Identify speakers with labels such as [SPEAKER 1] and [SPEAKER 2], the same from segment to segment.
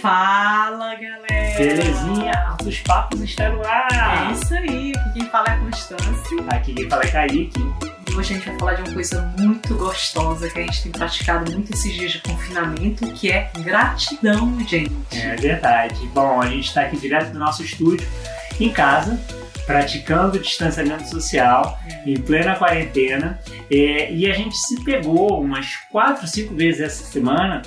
[SPEAKER 1] Fala, galera!
[SPEAKER 2] Belezinha, Altos Papos está no ar!
[SPEAKER 1] É isso aí, aqui quem fala é a Constância.
[SPEAKER 2] Aqui quem fala é Kaique.
[SPEAKER 1] E hoje a gente vai falar de uma coisa muito gostosa que a gente tem praticado muito esses dias de confinamento, que é gratidão, gente.
[SPEAKER 2] É verdade. Bom, a gente está aqui direto do nosso estúdio, em casa, praticando distanciamento social, em plena quarentena. É, e a gente se pegou umas quatro, cinco vezes essa semana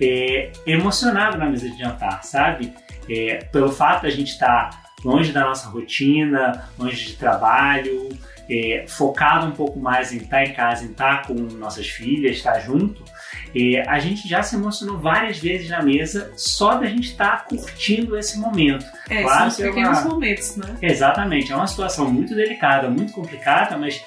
[SPEAKER 2] é, emocionado na mesa de jantar, sabe? É, pelo fato da gente estar tá longe da nossa rotina, longe de trabalho, é, focado um pouco mais em estar tá em casa, em estar tá com nossas filhas, estar junto, é, a gente já se emocionou várias vezes na mesa só da gente estar curtindo esse momento.
[SPEAKER 1] É, claro são os pequenos é uma... momentos, né?
[SPEAKER 2] Exatamente, é uma situação muito delicada, muito complicada, mas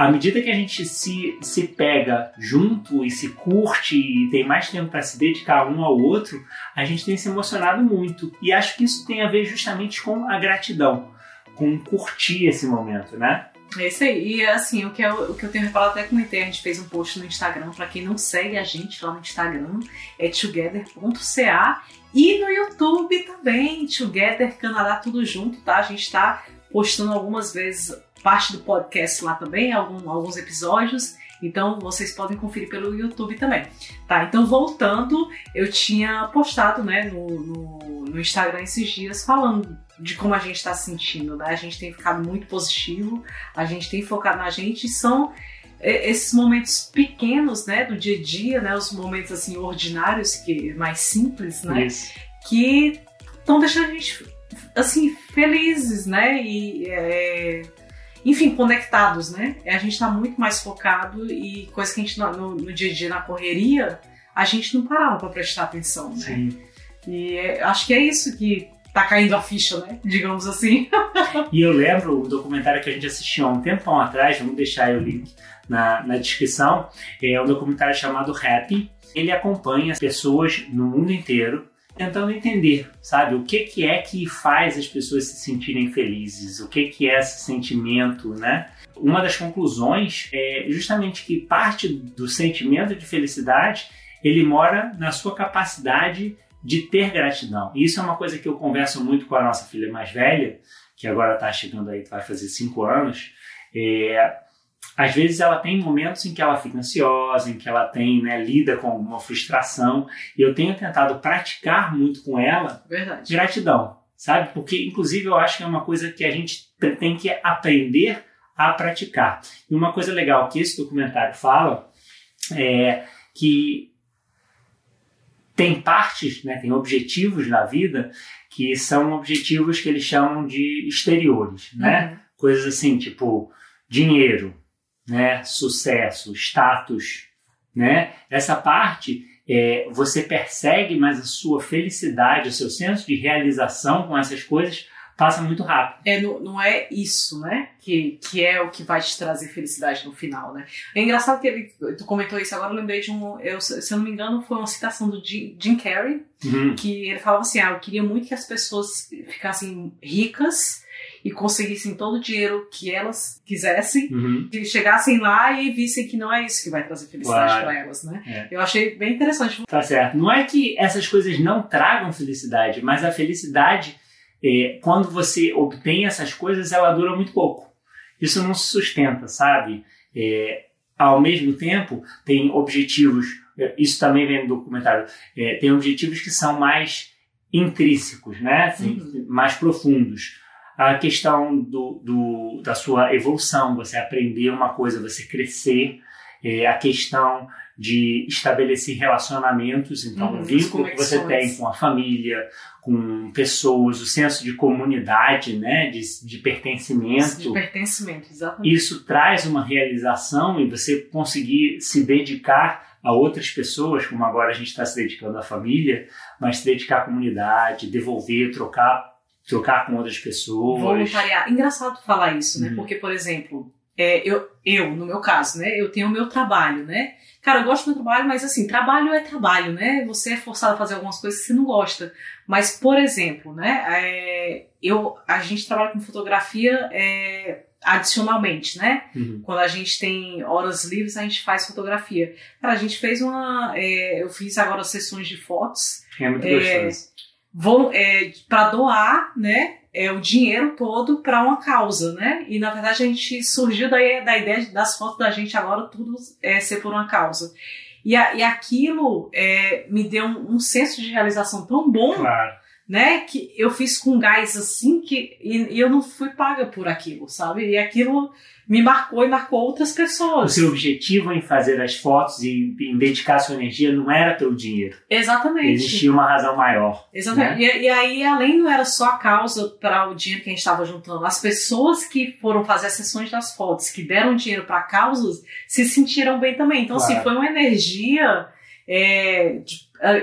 [SPEAKER 2] à medida que a gente se, se pega junto e se curte e tem mais tempo para se dedicar um ao outro, a gente tem se emocionado muito. E acho que isso tem a ver justamente com a gratidão, com curtir esse momento, né?
[SPEAKER 1] É isso aí. E assim, o que eu, o que eu tenho reparado até comentei, a gente fez um post no Instagram, para quem não segue a gente lá no Instagram, é together.ca e no YouTube também, Together Canadá tudo junto, tá? A gente tá postando algumas vezes parte do podcast lá também, algum, alguns episódios. Então vocês podem conferir pelo YouTube também. Tá, então voltando, eu tinha postado né, no, no, no Instagram esses dias falando de como a gente está se sentindo, né? A gente tem ficado muito positivo, a gente tem focado na gente e são é, esses momentos pequenos, né, do dia a dia, né, os momentos assim ordinários, que mais simples, né,
[SPEAKER 2] Isso.
[SPEAKER 1] que estão deixando a gente assim felizes, né, e é, enfim, conectados, né? A gente está muito mais focado e coisa que a gente no, no, dia a dia na correria, a gente não parava para prestar atenção, né?
[SPEAKER 2] Sim.
[SPEAKER 1] E é, acho que é isso que tá caindo a ficha, né? Digamos assim.
[SPEAKER 2] e eu lembro o documentário que a gente assistiu há um tempão atrás, vamos deixar aí o link na, na descrição, é um documentário chamado Happy. Ele acompanha pessoas no mundo inteiro tentando entender, sabe, o que, que é que faz as pessoas se sentirem felizes, o que, que é esse sentimento, né? Uma das conclusões é justamente que parte do sentimento de felicidade ele mora na sua capacidade de ter gratidão. E isso é uma coisa que eu converso muito com a nossa filha mais velha, que agora está chegando aí, vai fazer cinco anos. É, às vezes ela tem momentos em que ela fica ansiosa, em que ela tem, né, lida com uma frustração, e eu tenho tentado praticar muito com ela
[SPEAKER 1] Verdade.
[SPEAKER 2] gratidão, sabe? Porque, inclusive, eu acho que é uma coisa que a gente tem que aprender a praticar. E uma coisa legal que esse documentário fala é que tem partes, né, tem objetivos na vida que são objetivos que eles chamam de exteriores, né? Uhum. Coisas assim, tipo dinheiro, né, sucesso, status, né? Essa parte é, você persegue, mas a sua felicidade, o seu senso de realização com essas coisas passa muito rápido.
[SPEAKER 1] É, não, não é isso, né? Que, que é o que vai te trazer felicidade no final, né? É engraçado que ele, tu comentou isso agora, eu lembrei de um. Eu, se eu não me engano, foi uma citação do Jim, Jim Carrey,
[SPEAKER 2] uhum.
[SPEAKER 1] que ele falava assim: ah, eu queria muito que as pessoas ficassem ricas e conseguissem todo o dinheiro que elas quisessem,
[SPEAKER 2] uhum.
[SPEAKER 1] e chegassem lá e vissem que não é isso que vai trazer felicidade claro. para elas, né?
[SPEAKER 2] É.
[SPEAKER 1] Eu achei bem interessante.
[SPEAKER 2] Tá certo. Não é que essas coisas não tragam felicidade, mas a felicidade, é, quando você obtém essas coisas, ela dura muito pouco. Isso não se sustenta, sabe? É, ao mesmo tempo, tem objetivos, é, isso também vem no documentário, é, tem objetivos que são mais intrínsecos, né? Assim, uhum. Mais profundos a questão do, do, da sua evolução, você aprender uma coisa, você crescer, é, a questão de estabelecer relacionamentos, então uhum, o vínculo que você tem com a família, com pessoas, o senso de comunidade, né, de, de pertencimento.
[SPEAKER 1] De pertencimento, exatamente.
[SPEAKER 2] Isso traz uma realização e você conseguir se dedicar a outras pessoas, como agora a gente está se dedicando à família, mas se dedicar à comunidade, devolver, trocar trocar com outras pessoas.
[SPEAKER 1] Voluntariar. Engraçado falar isso, né? Uhum. Porque, por exemplo, é, eu, eu, no meu caso, né? Eu tenho o meu trabalho, né? Cara, eu gosto do meu trabalho, mas assim, trabalho é trabalho, né? Você é forçado a fazer algumas coisas que você não gosta. Mas, por exemplo, né? É, eu, a gente trabalha com fotografia é, adicionalmente, né?
[SPEAKER 2] Uhum.
[SPEAKER 1] Quando a gente tem horas livres, a gente faz fotografia. Cara, a gente fez uma. é, eu fiz agora sessões de fotos
[SPEAKER 2] É muito
[SPEAKER 1] É,
[SPEAKER 2] gostoso.
[SPEAKER 1] É, para doar, né? É, o dinheiro todo para uma causa, né? E na verdade a gente surgiu daí da ideia das fotos da gente agora tudo é ser por uma causa. E, a- e aquilo é, me deu um, um senso de realização tão bom,
[SPEAKER 2] Claro.
[SPEAKER 1] Né? Que eu fiz com gás assim que e, e eu não fui paga por aquilo, sabe? E aquilo me marcou e marcou outras
[SPEAKER 2] O
[SPEAKER 1] pessoas.
[SPEAKER 2] seu objetivo em fazer as fotos e em dedicar sua energia não era pelo dinheiro.
[SPEAKER 1] Exatamente.
[SPEAKER 2] Existia uma razão maior.
[SPEAKER 1] Exatamente.
[SPEAKER 2] né?
[SPEAKER 1] E, e aí, além não era só a causa para o dinheiro que a gente estava juntando, as pessoas que foram fazer as sessões das fotos, que deram dinheiro para causas, se sentiram bem também. Então, assim,
[SPEAKER 2] Claro.
[SPEAKER 1] foi uma energia. É,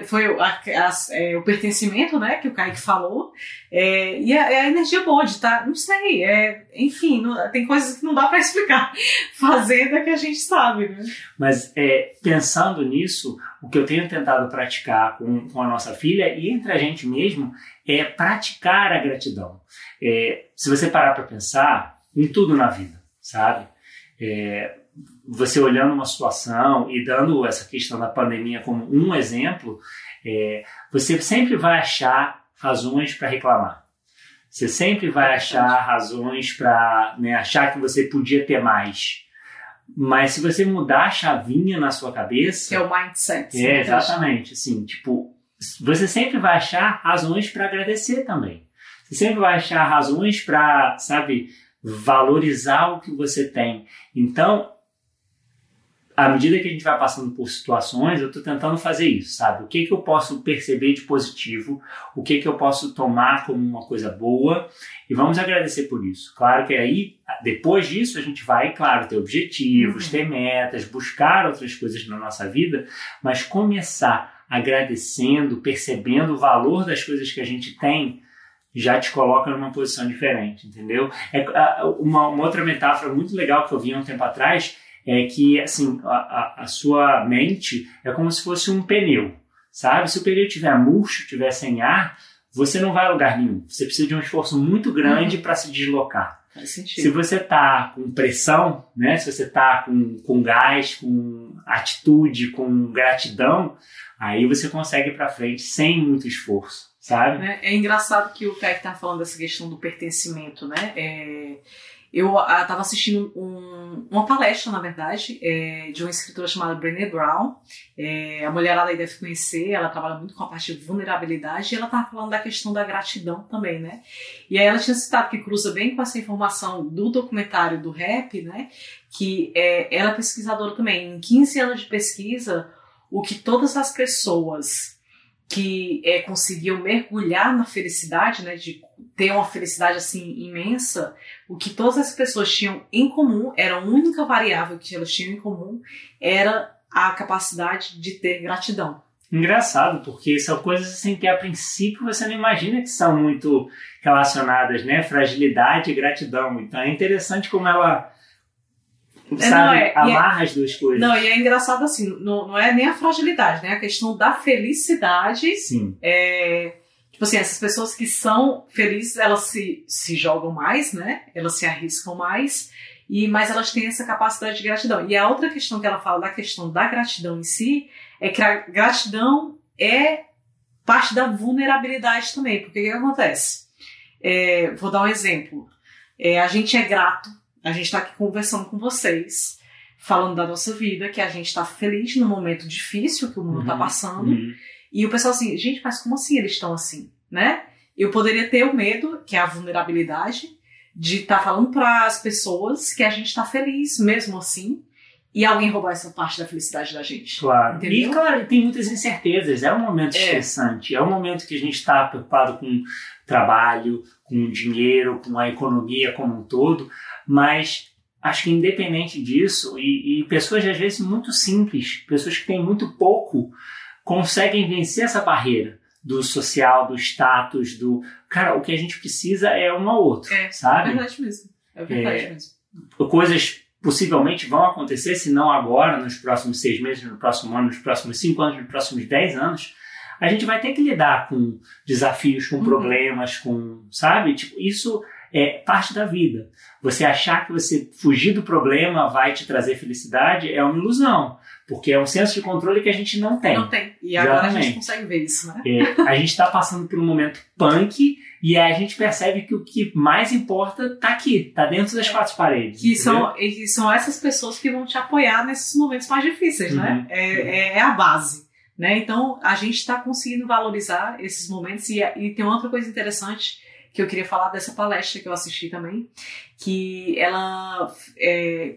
[SPEAKER 1] foi a- as- é, o pertencimento, né, que o Kaique falou, é, e a, é a energia boa de estar, não sei, é, enfim, não- tem coisas que não dá para explicar. Fazendo é que a gente sabe, né?
[SPEAKER 2] Mas é, pensando nisso, o que eu tenho tentado praticar com, com a nossa filha e entre a gente mesmo é praticar a gratidão. Se você parar para pensar em tudo na vida, sabe? Você olhando uma situação e dando essa questão da pandemia como um exemplo, é, você sempre vai achar razões para reclamar. Você sempre vai achar razões para né, achar que você podia ter mais. Mas se você mudar a chavinha na sua cabeça,
[SPEAKER 1] Que é o mindset.
[SPEAKER 2] é, exatamente. Assim, tipo, você sempre vai achar razões para agradecer também. Você sempre vai achar razões para, sabe, valorizar o que você tem. Então, à medida que a gente vai passando por situações, eu estou tentando fazer isso, sabe? O que, que eu posso perceber de positivo, o que, que eu posso tomar como uma coisa boa, e vamos agradecer por isso. Claro que aí, depois disso, a gente vai, claro, ter objetivos,
[SPEAKER 1] Uhum.
[SPEAKER 2] ter metas, buscar outras coisas na nossa vida, mas começar agradecendo, percebendo o valor das coisas que a gente tem, já te coloca numa posição diferente, entendeu? É, uma, uma outra metáfora muito legal que eu vi há um tempo atrás é que assim a, a, a sua mente é como se fosse um pneu, sabe? Se o pneu tiver murcho, tiver sem ar, você não vai a lugar nenhum. Você precisa de um esforço muito grande para se deslocar. Se você tá com pressão, né? Se você tá com, com gás, com atitude, com gratidão, aí você consegue ir para frente sem muito esforço, sabe?
[SPEAKER 1] né? É engraçado que o Kaique tá falando dessa questão do pertencimento, né? É, eu estava assistindo um- uma palestra, na verdade, é, de uma escritora chamada Brené Brown. É, a mulherada aí deve conhecer, ela trabalha muito com a parte de vulnerabilidade e ela estava falando da questão da gratidão também, né? E aí ela tinha citado que cruza bem com essa informação do documentário do rap, né? Que é, ela é pesquisadora também. Em 15 anos de pesquisa, o que todas as pessoas que é, conseguiam mergulhar na felicidade, né, de ter uma felicidade assim imensa, o que todas as pessoas tinham em comum, era a única variável que elas tinham em comum, era a capacidade de ter gratidão.
[SPEAKER 2] Engraçado, porque são coisas assim que a princípio você não imagina que são muito relacionadas, né? Fragilidade e gratidão. Então é interessante como ela sabe,
[SPEAKER 1] não, é- e é-
[SPEAKER 2] amarra as duas coisas.
[SPEAKER 1] Não, e é engraçado assim, não, não é nem a fragilidade, né? A questão da felicidade
[SPEAKER 2] Sim,
[SPEAKER 1] é, tipo assim, essas pessoas que são felizes, elas se, se jogam mais, né? Elas se arriscam mais, e mas elas têm essa capacidade de gratidão. E a outra questão que ela fala da questão da gratidão em si é que a gratidão é parte da vulnerabilidade também. Porque o que, que acontece? É, vou dar um exemplo. É, a gente é grato, a gente está aqui conversando com vocês, falando da nossa vida, que a gente está feliz no momento difícil que o mundo está
[SPEAKER 2] Uhum.
[SPEAKER 1] passando.
[SPEAKER 2] Uhum.
[SPEAKER 1] E o pessoal assim, gente, mas como assim eles estão assim, né? Eu poderia ter o medo, que é a vulnerabilidade, de estar falando para as pessoas que a gente está feliz mesmo assim, e alguém roubar essa parte da felicidade da gente.
[SPEAKER 2] Claro.
[SPEAKER 1] Entendeu?
[SPEAKER 2] E, claro, tem muitas incertezas. É um momento
[SPEAKER 1] É.
[SPEAKER 2] estressante. É um momento que a gente está preocupado com trabalho, com dinheiro, com a economia como um todo. Mas acho que independente disso, e, e pessoas às vezes muito simples, pessoas que têm muito pouco, conseguem vencer essa barreira do social, do status, do. Cara, o que a gente precisa é um ao outro,
[SPEAKER 1] É, É
[SPEAKER 2] sabe?
[SPEAKER 1] verdade mesmo. É verdade
[SPEAKER 2] É.
[SPEAKER 1] mesmo.
[SPEAKER 2] coisas possivelmente vão acontecer, se não agora, nos próximos seis meses, no próximo ano, nos próximos cinco anos, nos próximos dez anos, a gente vai ter que lidar com desafios, com
[SPEAKER 1] Uhum.
[SPEAKER 2] problemas, com, sabe? Tipo, isso é parte da vida. Você achar que você fugir do problema vai te trazer felicidade é uma ilusão, porque é um senso de controle que a gente não tem.
[SPEAKER 1] Não tem. E agora Exatamente. a gente consegue ver isso, né?
[SPEAKER 2] É, a gente está passando por um momento punk e aí a gente percebe que o que mais importa está aqui, está dentro das quatro paredes.
[SPEAKER 1] Que são, e são essas pessoas que vão te apoiar nesses momentos mais difíceis, né? uhum. né? É, é, a base. Né? Então a gente está conseguindo valorizar esses momentos e, e tem outra coisa interessante que eu queria falar dessa palestra que eu assisti também, que ela, é,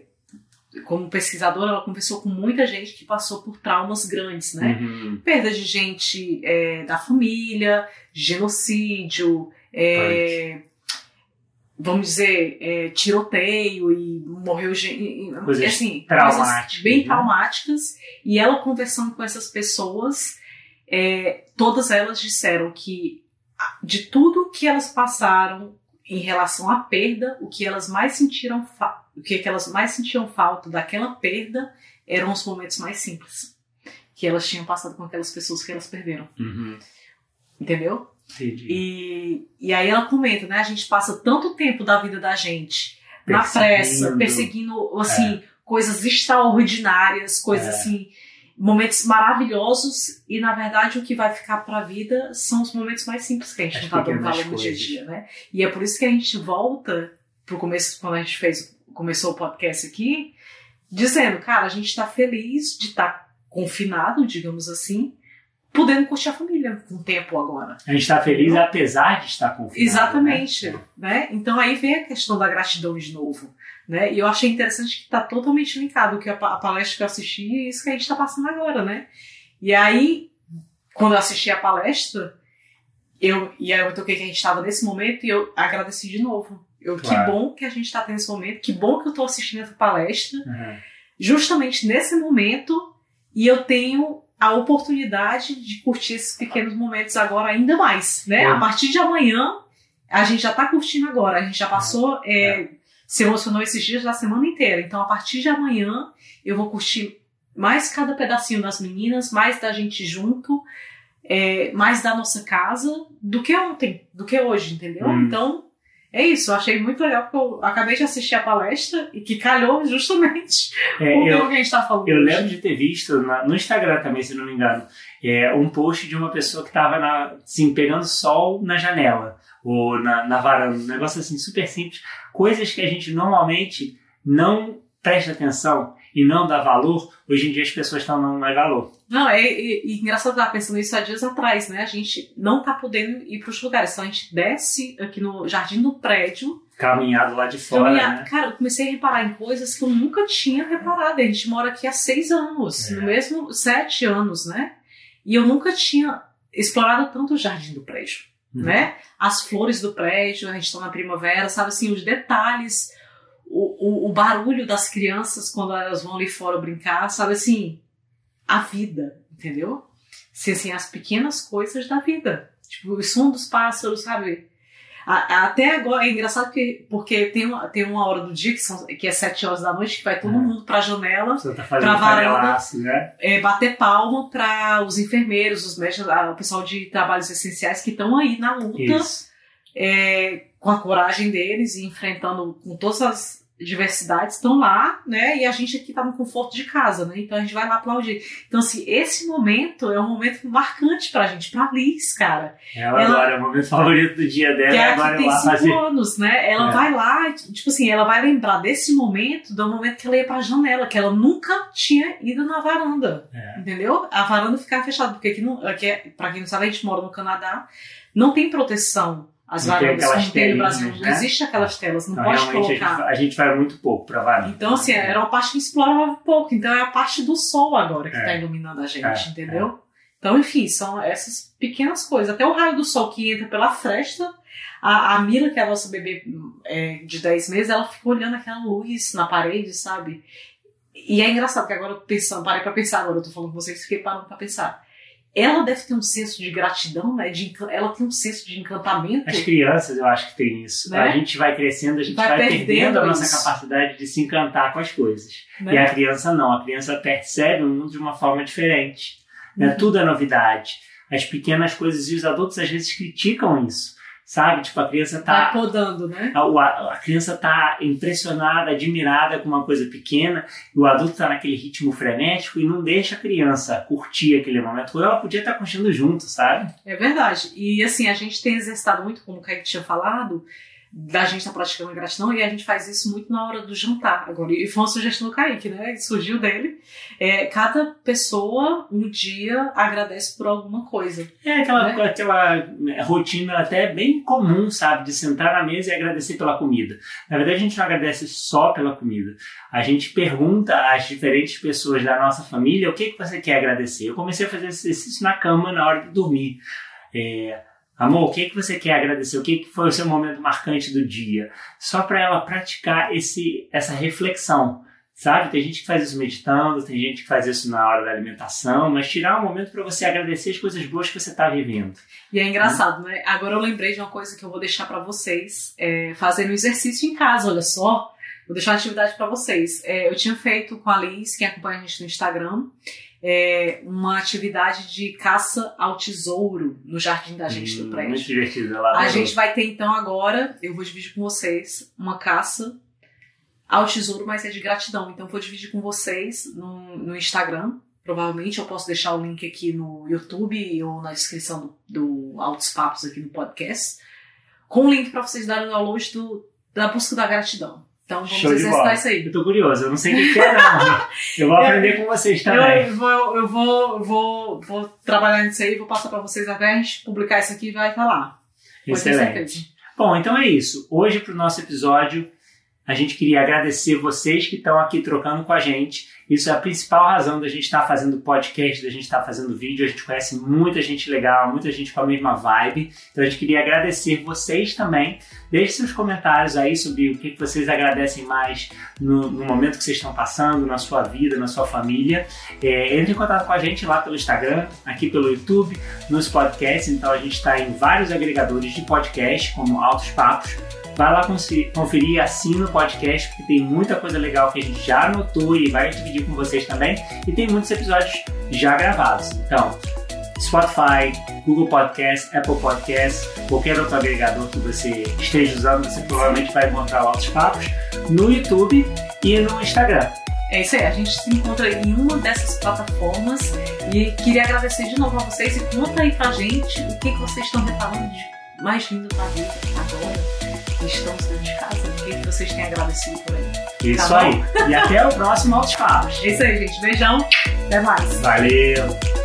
[SPEAKER 1] como pesquisadora, ela conversou com muita gente que passou por traumas grandes, né? Uhum. Perda de gente é, da família, genocídio, é, vamos dizer, é, tiroteio e morreu gente.
[SPEAKER 2] Coisas assim, traumáticas. Coisas
[SPEAKER 1] bem né? traumáticas. E ela conversando com essas pessoas, é, todas elas disseram que de tudo que elas passaram em relação à perda, o que elas mais sentiram, o que elas mais sentiam falta daquela perda eram os momentos mais simples que elas tinham passado com aquelas pessoas que elas perderam.
[SPEAKER 2] Uhum.
[SPEAKER 1] Entendeu?
[SPEAKER 2] Entendi.
[SPEAKER 1] E, e aí ela comenta, né? A gente passa tanto tempo da vida da gente na pressa, perseguindo assim é. coisas extraordinárias, coisas é. assim momentos maravilhosos e na verdade o que vai ficar para a vida são os momentos mais simples que a gente As não tá dando valor no dia a dia, né? E é por isso que a gente volta pro começo quando a gente fez começou o podcast aqui, dizendo, cara, a gente está feliz de estar tá confinado, digamos assim, podendo curtir a família com um tempo agora.
[SPEAKER 2] A gente está feliz apesar de estar confinado. Né?
[SPEAKER 1] Exatamente, né? né? Então aí vem a questão da gratidão de novo. Né? E eu achei interessante que está totalmente linkado que a, a palestra que eu assisti e isso que a gente está passando agora, né? E aí, quando eu assisti a palestra, eu, e aí eu toquei que a gente estava nesse momento e eu agradeci de novo. Eu, claro. Que bom que a gente está tendo esse momento, que bom que eu estou assistindo essa palestra, uhum. justamente nesse momento, e eu tenho a oportunidade de curtir esses pequenos momentos agora ainda mais, né? A partir de amanhã, a gente já está curtindo agora, a gente já passou é. É, se emocionou esses dias da semana inteira. Então, a partir de amanhã, eu vou curtir mais cada pedacinho das meninas, mais da gente junto, é, mais da nossa casa, do que ontem, do que hoje, entendeu? Hum. Então, é isso, eu achei muito legal porque eu acabei de assistir a palestra e que calhou justamente é, o eu, que a gente está falando.
[SPEAKER 2] Eu hoje. lembro de ter visto na, no Instagram também, se não me engano, é, um post de uma pessoa que estava assim, pegando sol na janela ou na, na varanda, um negócio assim super simples, coisas que a gente normalmente não presta atenção e não dá valor, hoje em dia as pessoas estão dando mais valor.
[SPEAKER 1] Não, é, é, é engraçado estar pensando isso há dias atrás, né? A gente não tá podendo ir para os lugares, então a gente desce aqui no jardim do prédio.
[SPEAKER 2] Caminhado lá de fora. Né?
[SPEAKER 1] Cara, eu comecei a reparar em coisas que eu nunca tinha reparado. A gente mora aqui há seis anos, é. no mesmo sete anos, né? E eu nunca tinha explorado tanto o jardim do prédio uhum. né? As flores do prédio, a gente está na primavera, sabe assim, os detalhes, o, o, o, barulho das crianças quando elas vão ali fora brincar, sabe assim, a vida, entendeu? Assim, assim, as pequenas coisas da vida. Tipo, o som dos pássaros, sabe? Até agora, é engraçado que, porque tem uma, tem uma hora do dia, que, são, que é sete horas da noite, que vai todo é. mundo pra janela,
[SPEAKER 2] tá pra varanda, né?
[SPEAKER 1] é, bater palma para os enfermeiros, os médicos, o pessoal de trabalhos essenciais que estão aí na luta, é, com a coragem deles e enfrentando com todas as diversidades estão lá, né? E a gente aqui tá no conforto de casa, né? Então a gente vai lá aplaudir. Então, assim, esse momento é um momento marcante pra gente, pra Liz, cara.
[SPEAKER 2] Ela, ela agora é o momento favorito do dia dela. Que
[SPEAKER 1] é
[SPEAKER 2] agora
[SPEAKER 1] tem cinco fazer... anos, né? Ela é. vai lá, tipo assim, ela vai lembrar desse momento, do momento que ela ia pra janela, que ela nunca tinha ido na varanda. É. Entendeu? A varanda ficava fechada, porque aqui, não, aqui é, pra quem não sabe, a gente mora no Canadá, não tem proteção as não tem no Brasil. Né? Não existe aquelas telas, não então, pode colocar. A
[SPEAKER 2] gente, a gente, vai muito pouco para varanda.
[SPEAKER 1] Então, assim, era uma parte que explorava pouco. Então, é a parte do sol agora que está é. iluminando a gente, é. entendeu? É. Então, enfim, são essas pequenas coisas. Até o raio do sol que entra pela fresta. A, a Mila, que é a nossa bebê é, de 10 meses, ela fica olhando aquela luz na parede, sabe? E é engraçado que agora eu pensando, parei pra pensar agora, eu tô falando com vocês, fiquei parando pra pensar ela deve ter um senso de gratidão, né? De, ela tem um senso de encantamento.
[SPEAKER 2] As crianças, eu acho que tem isso. Né? A gente vai crescendo, a gente vai, vai perdendo, perdendo, a nossa capacidade de se encantar com as coisas. Né? E a criança não. A criança percebe o mundo de uma forma diferente. Né? Uhum. Tudo é novidade. As pequenas coisas e os adultos às vezes criticam isso. Sabe? Tipo, a criança tá.
[SPEAKER 1] Vai podando, né?
[SPEAKER 2] A, a, criança tá impressionada, admirada com uma coisa pequena, e o adulto tá naquele ritmo frenético e não deixa a criança curtir aquele momento, quando ela podia estar tá curtindo junto, sabe?
[SPEAKER 1] É verdade. E assim, a gente tem exercitado muito, como o Kaique tinha falado, da gente estar tá praticando a gratidão e a gente faz isso muito na hora do jantar agora. E foi uma sugestão do Kaique, né? Surgiu dele. É, cada pessoa um dia agradece por alguma coisa.
[SPEAKER 2] É aquela, né? aquela é, rotina até bem comum, sabe? De sentar na mesa e agradecer pela comida. Na verdade, a gente não agradece só pela comida. A gente pergunta às diferentes pessoas da nossa família o que, que você quer agradecer. Eu comecei a fazer esse exercício na cama na hora de dormir. É, Amor, o que, que você quer agradecer? O que, que foi o seu momento marcante do dia? Só para ela praticar esse, essa reflexão, sabe? Tem gente que faz isso meditando, tem gente que faz isso na hora da alimentação, mas tirar um momento para você agradecer as coisas boas que você está vivendo.
[SPEAKER 1] E é engraçado, né? Agora eu lembrei de uma coisa que eu vou deixar para vocês é, fazendo exercício em casa, olha só. Vou deixar uma atividade para vocês. É, eu tinha feito com a Liz, quem acompanha a gente no Instagram, é, uma atividade de caça ao tesouro no jardim da gente hum, do prédio.
[SPEAKER 2] Muito divertido. Lá
[SPEAKER 1] a gente vai ter então agora, eu vou dividir com vocês, uma caça ao tesouro, mas é de gratidão. Então vou dividir com vocês no, no Instagram. Provavelmente eu posso deixar o link aqui no YouTube ou na descrição do, do Altos Papos aqui no podcast. Com o link para vocês darem download do, da busca da gratidão. Então vamos Show exercitar isso aí.
[SPEAKER 2] Eu tô curioso, eu não sei o que é, não. eu vou aprender com vocês também.
[SPEAKER 1] Eu, vou, eu vou, vou, vou trabalhar nisso aí, vou passar para vocês até a gente publicar isso aqui e vai falar.
[SPEAKER 2] Excelente. Bom, então é isso. Hoje, para o nosso episódio, a gente queria agradecer vocês que estão aqui trocando com a gente. Isso é a principal razão da gente estar tá fazendo podcast, da gente estar tá fazendo vídeo. A gente conhece muita gente legal, muita gente com a mesma vibe. Então a gente queria agradecer vocês também. Deixe seus comentários aí sobre o que vocês agradecem mais no, no momento que vocês estão passando, na sua vida, na sua família. É, entre em contato com a gente lá pelo Instagram, aqui pelo YouTube, nos podcasts. Então a gente está em vários agregadores de podcast, como Altos Papos Vai lá conferir assina o podcast, porque tem muita coisa legal que a gente já anotou e vai dividir com vocês também. E tem muitos episódios já gravados. Então, Spotify, Google Podcast, Apple Podcast, qualquer outro agregador que você esteja usando, você provavelmente vai encontrar Altos Papos no YouTube e no Instagram.
[SPEAKER 1] É isso aí, a gente se encontra em uma dessas plataformas e queria agradecer de novo a vocês e conta aí pra gente o que, que vocês estão reparando de mais lindo da vida agora estamos dentro de casa. O que vocês têm agradecido por aí.
[SPEAKER 2] Isso tá aí. E até o próximo Altos Papos.
[SPEAKER 1] É isso aí, gente. Beijão. Até mais.
[SPEAKER 2] Valeu.